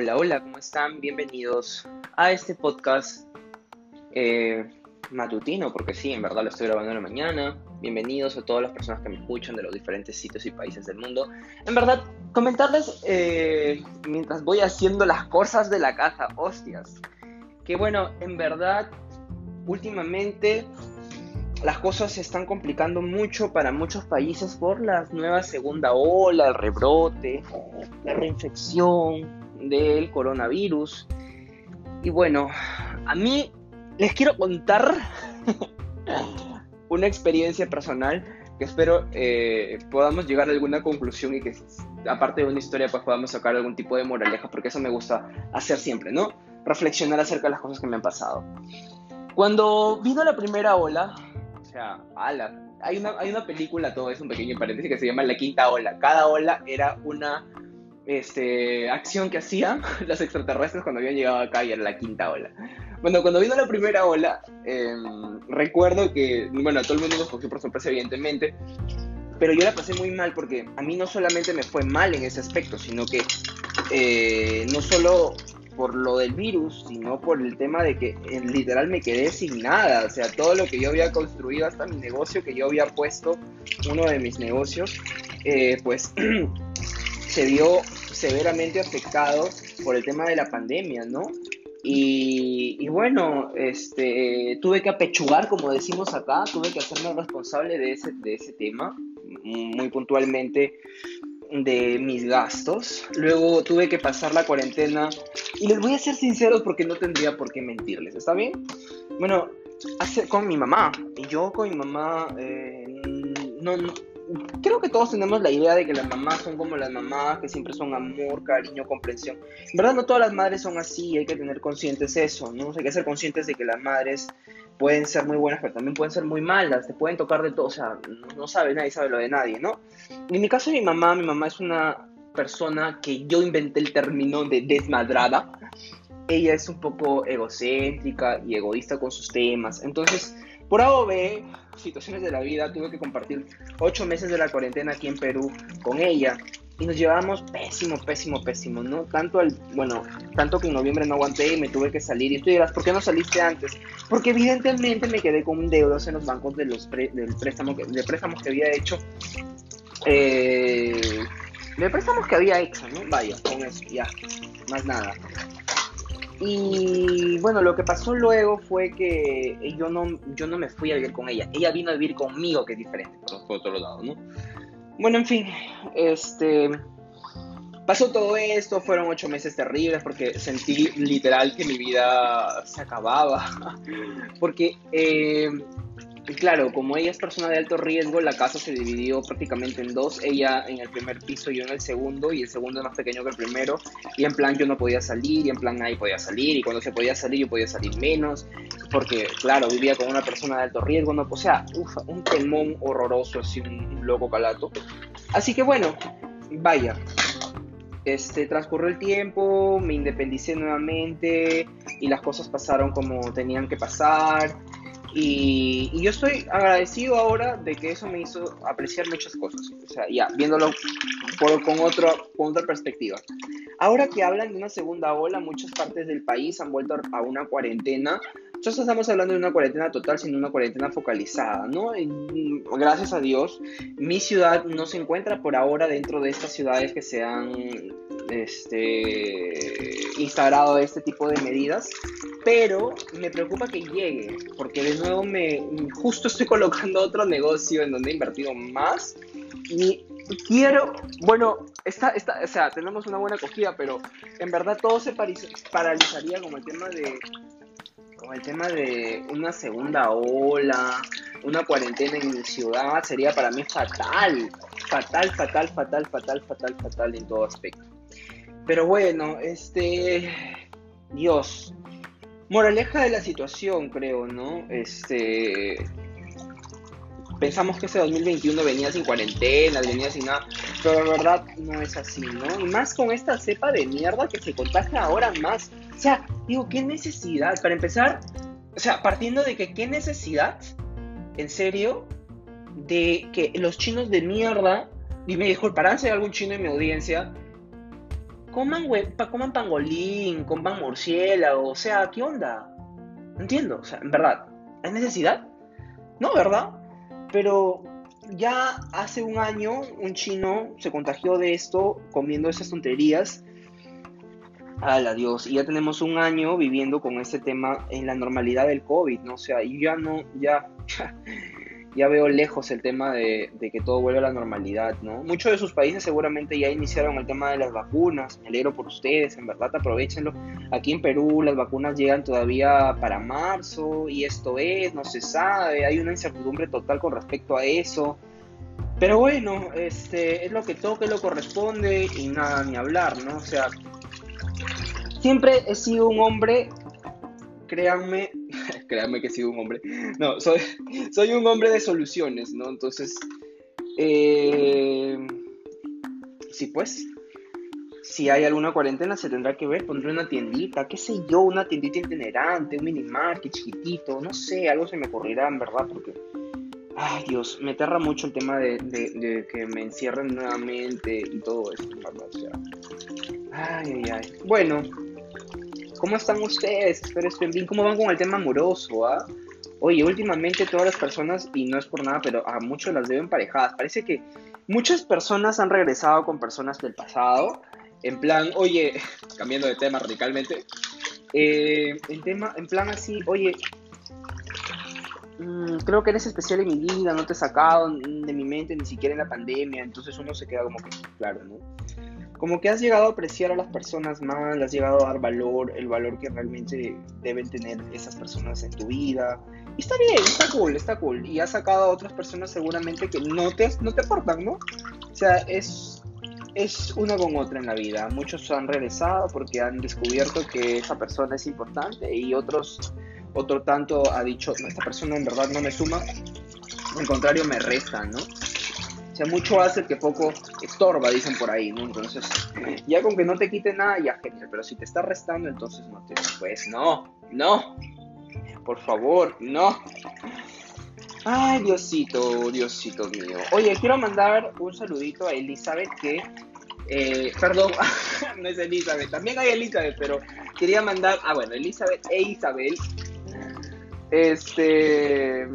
Hola, hola, ¿cómo están? Bienvenidos a este podcast eh, matutino, porque sí, en verdad lo estoy grabando en la mañana. Bienvenidos a todas las personas que me escuchan de los diferentes sitios y países del mundo. En verdad, comentarles eh, mientras voy haciendo las cosas de la casa, hostias, que bueno, en verdad, últimamente las cosas se están complicando mucho para muchos países por la nueva segunda ola, el rebrote, la reinfección del coronavirus. Y bueno, a mí les quiero contar una experiencia personal que espero eh, podamos llegar a alguna conclusión y que aparte de una historia pues podamos sacar algún tipo de moraleja, porque eso me gusta hacer siempre, ¿no? Reflexionar acerca de las cosas que me han pasado. Cuando vino la primera ola, o sea, ala, hay una, hay una película, todo es un pequeño paréntesis, que se llama La Quinta Ola. Cada ola era una este, acción que hacían los extraterrestres cuando habían llegado acá y era la quinta ola. Bueno, cuando vino la primera ola, em, recuerdo que, bueno, todo el mundo nos cogió por sorpresa, evidentemente, pero yo la pasé muy mal porque a mí no solamente me fue mal en ese aspecto, sino que eh, no solo por lo del virus, sino por el tema de que eh, literal me quedé sin nada. O sea, todo lo que yo había construido, hasta mi negocio que yo había puesto, uno de mis negocios, eh, pues se vio severamente afectado por el tema de la pandemia, ¿no? Y, bueno, este, tuve que apechugar, como decimos acá, tuve que hacerme responsable de ese, de ese tema, muy puntualmente de mis gastos. Luego tuve que pasar la cuarentena y les voy a ser sinceros porque no tendría por qué mentirles, ¿está bien? Bueno, hace, con mi mamá, y yo con mi mamá eh, no, no creo que todos tenemos la idea de que las mamás son como las mamás, que siempre son amor, cariño, comprensión. En verdad no todas las madres son así, hay que tener conscientes eso, ¿no? hay que ser conscientes de que las madres pueden ser muy buenas, pero también pueden ser muy malas, te pueden tocar de todo, o sea, no, sabe, nadie sabe lo de nadie, ¿no? En mi caso mi mamá, mi mamá es una persona que yo inventé el término de desmadrada. Ella es un poco egocéntrica y egoísta con sus temas, entonces por A o B, situaciones de la vida, tuve que compartir ocho meses de la cuarentena aquí en Perú con ella y nos llevábamos pésimo, pésimo, pésimo, ¿no? Tanto al, bueno, tanto que en noviembre no aguanté y me tuve que salir. Y tú dirás, ¿por qué no saliste antes? Porque evidentemente me quedé con deudas en los bancos de los del préstamo que, de préstamos que había hecho. Eh, de préstamos que había hecho, ¿no? Vaya, con eso, ya, más nada. Y bueno, lo que pasó luego fue que yo no, yo no me fui a vivir con ella. Ella vino a vivir conmigo, que es diferente, por, otro lado, ¿no? Bueno, en fin, este... Pasó todo esto, fueron ocho meses terribles porque sentí literal que mi vida se acababa. Porque eh, y claro, como ella es persona de alto riesgo, la casa se dividió prácticamente en dos. Ella en el primer piso, yo en el segundo, y el segundo es más pequeño que el primero. Y en plan yo no podía salir, y en plan nadie podía salir, y cuando se podía salir yo podía salir menos, porque claro, vivía con una persona de alto riesgo, no, o sea, ufa, un temón horroroso, así un, loco calato. Así que bueno, vaya, este, transcurrió el tiempo, me independicé nuevamente y las cosas pasaron como tenían que pasar. Y, yo estoy agradecido ahora de que eso me hizo apreciar muchas cosas. O sea, ya, viéndolo con, otra perspectiva. Ahora que hablan de una segunda ola, muchas partes del país han vuelto a una cuarentena. Nosotros estamos hablando de una cuarentena total, sino una cuarentena focalizada, ¿no? gracias a Dios, mi ciudad no se encuentra por ahora dentro de estas ciudades que se han este, instaurado este tipo de medidas, pero me preocupa que llegue, porque de nuevo me justo estoy colocando otro negocio en donde he invertido más y quiero, bueno, está, está, o sea, tenemos una buena acogida, pero en verdad todo se paralizaría como el tema de como el tema de una segunda ola, una cuarentena en mi ciudad, sería para mí fatal, fatal, fatal, fatal, fatal, fatal, fatal en todo aspecto. Pero bueno, este, Dios, moraleja de la situación, creo, ¿no? Este, pensamos que ese 2021 venía sin cuarentena, venía sin nada, pero la verdad no es así, ¿no? Y más con esta cepa de mierda que se contagia ahora más. O sea, digo, ¿qué necesidad? Para empezar, o sea, partiendo de que qué necesidad, en serio, de que los chinos de mierda, y me disculparán si hay algún chino en mi audiencia, coman, coman pangolín, coman murciélago, o sea, ¿qué onda? No entiendo, o sea, en verdad, ¿hay necesidad? No, ¿verdad? Pero ya hace un año un chino se contagió de esto comiendo esas tonterías. Ala Dios, y ya tenemos un año viviendo con este tema en la normalidad del COVID, ¿no? O sea, y ya no, ya, ya veo lejos el tema de, que todo vuelva a la normalidad, ¿no? Muchos de sus países seguramente ya iniciaron el tema de las vacunas, me alegro por ustedes, en verdad aprovechenlo. Aquí en Perú las vacunas llegan todavía para marzo y esto es, no se sabe, hay una incertidumbre total con respecto a eso. Pero bueno, este, es lo que toque, lo corresponde y nada ni hablar, ¿no? O sea, siempre he sido un hombre, créanme, créanme que he un hombre. No, soy, soy un hombre de soluciones, ¿no? Entonces, eh, sí, pues, si hay alguna cuarentena se tendrá que ver, pondré una tiendita, qué sé yo, una tiendita itinerante, un mini market chiquitito, no sé, algo se me ocurrirá, en verdad, porque, ay Dios, me aterra mucho el tema de, de, que me encierren nuevamente y todo eso, verdad, sea, ay, ay, ay. Bueno, ¿Cómo están ustedes? Espero estén bien. ¿Cómo van con el tema amoroso? Ah? Oye, últimamente todas las personas, y no es por nada, pero a muchos las veo emparejadas. Parece que muchas personas han regresado con personas del pasado. En plan, oye, cambiando de tema radicalmente. Eh, en, tema, en plan así, oye, mm, creo que eres especial en mi vida, no te he sacado de mi mente ni siquiera en la pandemia. Entonces uno se queda como que, claro, ¿no? Como que has llegado a apreciar a las personas más, has llegado a dar valor, el valor que realmente deben tener esas personas en tu vida. Y está bien, está cool, está cool. Y has sacado a otras personas seguramente que no te, no te aportan, ¿no? O sea, es, es una con otra en la vida. Muchos han regresado porque han descubierto que esa persona es importante y otros, otro tanto ha dicho, no, esta persona en verdad no me suma, al contrario me resta, ¿no? Mucho hace que poco estorba, dicen por ahí, ¿no? Entonces, ya con que no te quite nada, ya genial. Pero si te está restando, entonces no te. Pues no, no. Por favor, no. Ay, Diosito, Diosito mío. Oye, quiero mandar un saludito a Elizabeth que. Eh, perdón, no es Elizabeth, también hay Elizabeth, pero quería mandar. Ah, bueno, Elizabeth e Isabel. Este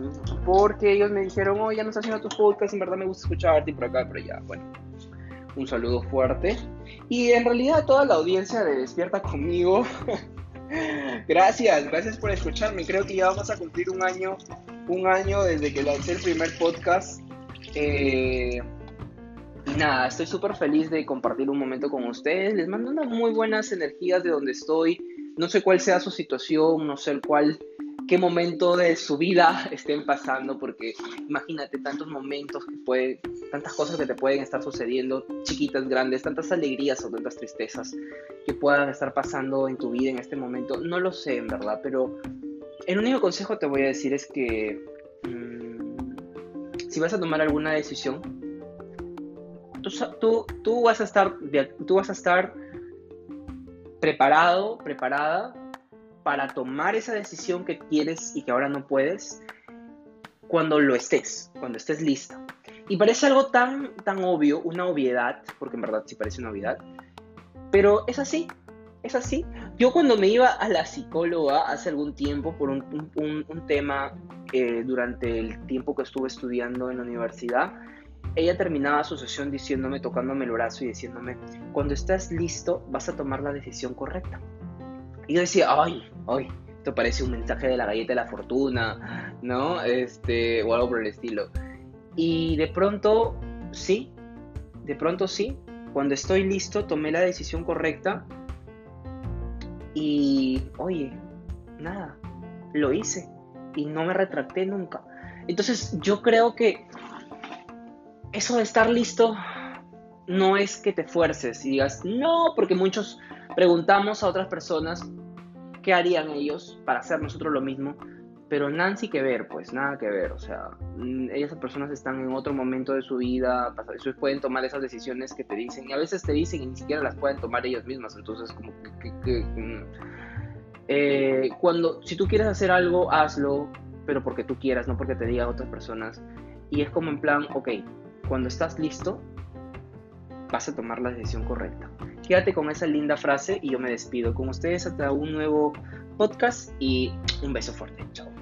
porque ellos me dijeron, oh, ya no estás haciendo tu podcast, en verdad me gusta escucharte y por acá, pero ya, bueno, un saludo fuerte. Y en realidad toda la audiencia de Despierta conmigo, gracias, gracias por escucharme. Creo que ya vamos a cumplir un año, un año desde que lancé el primer podcast. Eh, y nada, estoy súper feliz de compartir un momento con ustedes. Les mando unas muy buenas energías de donde estoy. No sé cuál sea su situación, no sé el cual qué momento de su vida estén pasando, porque imagínate tantos momentos que puede, tantas cosas que te pueden estar sucediendo, chiquitas, grandes, tantas alegrías o tantas tristezas que puedan estar pasando en tu vida en este momento. No lo sé, en verdad, pero el único consejo te voy a decir es que mm, si vas a tomar alguna decisión, tú, tú, vas a estar, tú vas a estar preparado, preparada para tomar esa decisión que quieres y que ahora no puedes cuando lo estés, cuando estés lista. Y parece algo tan, tan obvio, una obviedad, porque en verdad sí parece una obviedad, pero es así, es así. Yo cuando me iba a la psicóloga hace algún tiempo por un, tema eh, durante el tiempo que estuve estudiando en la universidad, ella terminaba su sesión diciéndome, tocándome el brazo y diciéndome, cuando estás listo vas a tomar la decisión correcta. Y yo decía, ay, ay, esto parece un mensaje de la galleta de la fortuna, ¿no? Este, o algo por el estilo. Y de pronto, sí, de pronto sí, cuando estoy listo tomé la decisión correcta y, oye, nada, lo hice y no me retracté nunca. Entonces yo creo que eso de estar listo no es que te fuerces y digas, no, porque muchos preguntamos a otras personas qué harían ellos para hacer nosotros lo mismo, pero Nancy que ver, pues nada que ver, o sea, mm, esas personas están en otro momento de su vida, ellos pueden tomar esas decisiones que te dicen y a veces te dicen y ni siquiera las pueden tomar ellas mismas, entonces como que, mm, eh, cuando, si tú quieres hacer algo, hazlo, pero porque tú quieras, no porque te digan otras personas, y es como en plan, ok, cuando estás listo, vas a tomar la decisión correcta. Quédate con esa linda frase y yo me despido con ustedes hasta un nuevo podcast y un beso fuerte. Chao.